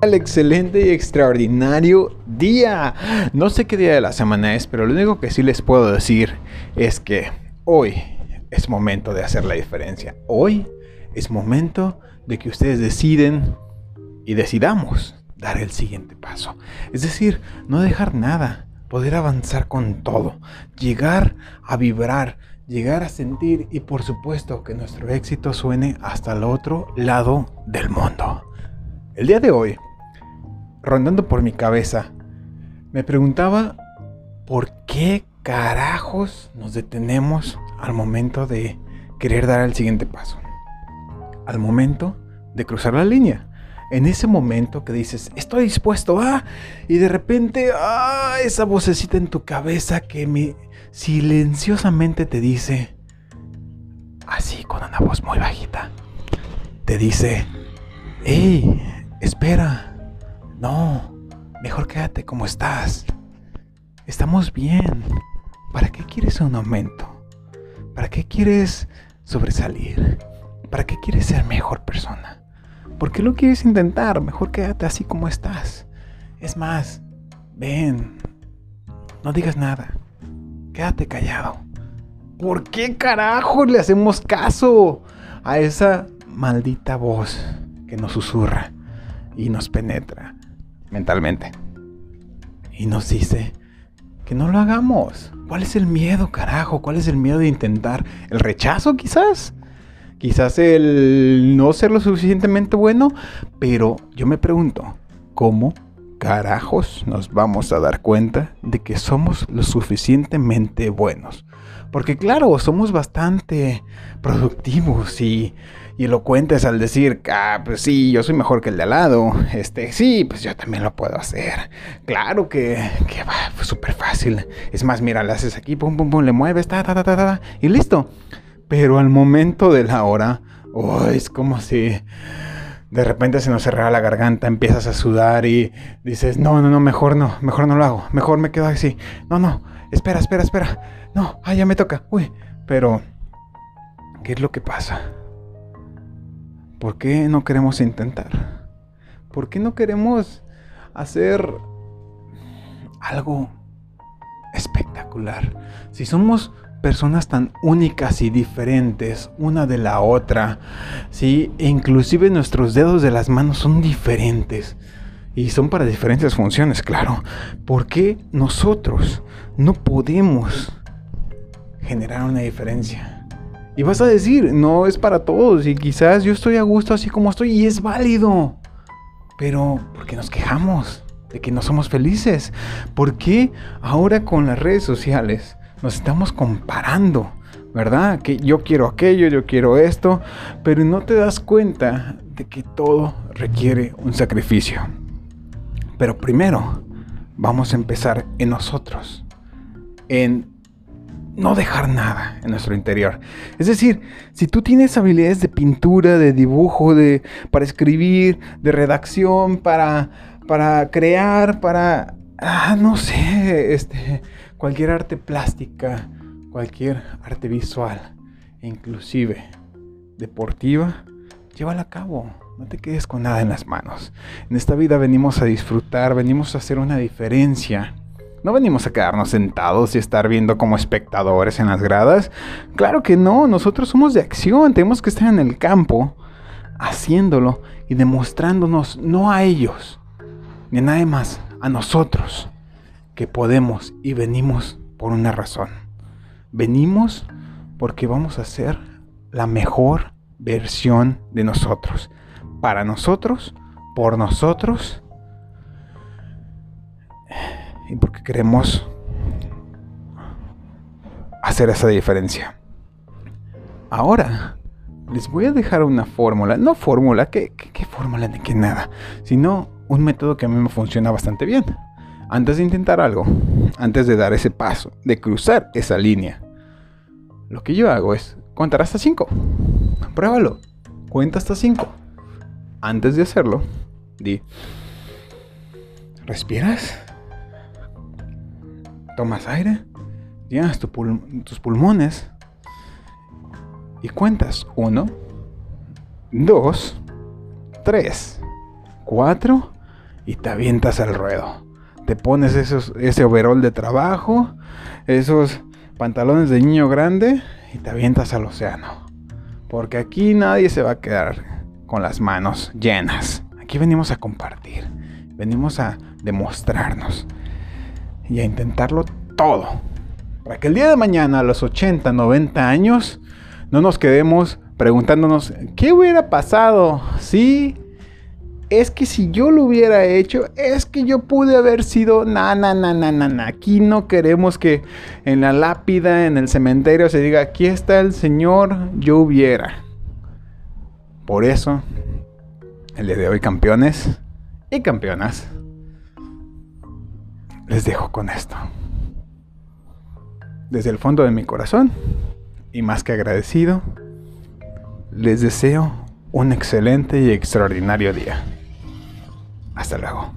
al excelente y extraordinario día. No sé qué día de la semana es, pero lo único que sí les puedo decir es que hoy es momento de hacer la diferencia. Hoy es momento de que ustedes deciden y decidamos dar el siguiente paso. Es decir, no dejar nada, poder avanzar con todo, llegar a vibrar, llegar a sentir y por supuesto que nuestro éxito suene hasta el otro lado del mundo. El día de hoy, rondando por mi cabeza, me preguntaba por qué carajos nos detenemos al momento de querer dar el siguiente paso. Al momento de cruzar la línea. En ese momento que dices, estoy dispuesto a... y de repente, ah, esa vocecita en tu cabeza que me silenciosamente te dice, así con una voz muy bajita, te dice, hey, espera, no, mejor quédate como estás. Estamos bien. ¿Para qué quieres un aumento? ¿Para qué quieres sobresalir? ¿Para qué quieres ser mejor persona? ¿Por qué lo quieres intentar? Mejor quédate así como estás. Es más, ven, no digas nada. Quédate callado. ¿Por qué carajo le hacemos caso a esa maldita voz que nos susurra y nos penetra mentalmente? Y nos dice que no lo hagamos. ¿Cuál es el miedo, carajo? ¿Cuál es el miedo de intentar? ¿El rechazo quizás? Quizás el no ser lo suficientemente bueno, pero yo me pregunto, ¿cómo carajos nos vamos a dar cuenta de que somos lo suficientemente buenos? Porque claro, somos bastante productivos y, elocuentes al decir, ah, pues sí, yo soy mejor que el de al lado. Este, sí, pues yo también lo puedo hacer. Claro que, que va, súper fácil. Es más, mira, le haces aquí, pum, pum, pum, le mueves, ta, ta, ta, ta, ta, y listo. Pero al momento de la hora, oh, es como si de repente se nos cerrara la garganta, empiezas a sudar y dices, no, no, no, mejor no, mejor no lo hago, mejor me quedo así. No, no, espera, espera, espera. No, ah, ya me toca. Uy, pero, ¿qué es lo que pasa? ¿Por qué no queremos intentar? ¿Por qué no queremos hacer algo espectacular? Si somos personas tan únicas y diferentes una de la otra, ¿sí? E inclusive nuestros dedos de las manos son diferentes. Y son para diferentes funciones, claro. ¿Por qué nosotros no podemos generar una diferencia? Y vas a decir, no es para todos y quizás yo estoy a gusto así como estoy y es válido. Pero, ¿por qué nos quejamos de que no somos felices? ¿Por qué ahora con las redes sociales nos estamos comparando, ¿verdad? Que yo quiero aquello, yo quiero esto, pero no te das cuenta de que todo requiere un sacrificio. Pero primero vamos a empezar en nosotros, en no dejar nada en nuestro interior. Es decir, si tú tienes habilidades de pintura, de dibujo, de para escribir, de redacción, para para crear, para ah, no sé, este cualquier arte plástica, cualquier arte visual, inclusive deportiva, llévala a cabo. No te quedes con nada en las manos. En esta vida venimos a disfrutar, venimos a hacer una diferencia. No venimos a quedarnos sentados y estar viendo como espectadores en las gradas. Claro que no, nosotros somos de acción, tenemos que estar en el campo haciéndolo y demostrándonos no a ellos, ni a más, a nosotros que podemos y venimos por una razón. Venimos porque vamos a ser la mejor versión de nosotros. Para nosotros, por nosotros y porque queremos hacer esa diferencia. Ahora, les voy a dejar una fórmula, no fórmula, ¿qué, qué fórmula de qué nada? Sino un método que a mí me funciona bastante bien antes de intentar algo, antes de dar ese paso, de cruzar esa línea, lo que yo hago es contar hasta 5. Pruébalo. Cuenta hasta 5. Antes de hacerlo, di. Respiras. Tomas aire. Llenas tus pulmones. Y cuentas. 1, 2, 3, 4, y te avientas al ruedo. Te pones ese overol de trabajo, esos pantalones de niño grande y te avientas al océano. Porque aquí nadie se va a quedar con las manos llenas. Aquí venimos a compartir, venimos a demostrarnos y a intentarlo todo. Para que el día de mañana, a los 80, 90 años, no nos quedemos preguntándonos, ¿qué hubiera pasado si es que si yo lo hubiera hecho, es que yo pude haber sido na na na na na. na. Aquí no queremos que en la lápida, en el cementerio se diga, aquí está el Señor, yo hubiera. Por eso, el día hoy, campeones y campeonas, les dejo con esto. Desde el fondo de mi corazón, y más que agradecido, les deseo un excelente y extraordinario día. Hasta luego.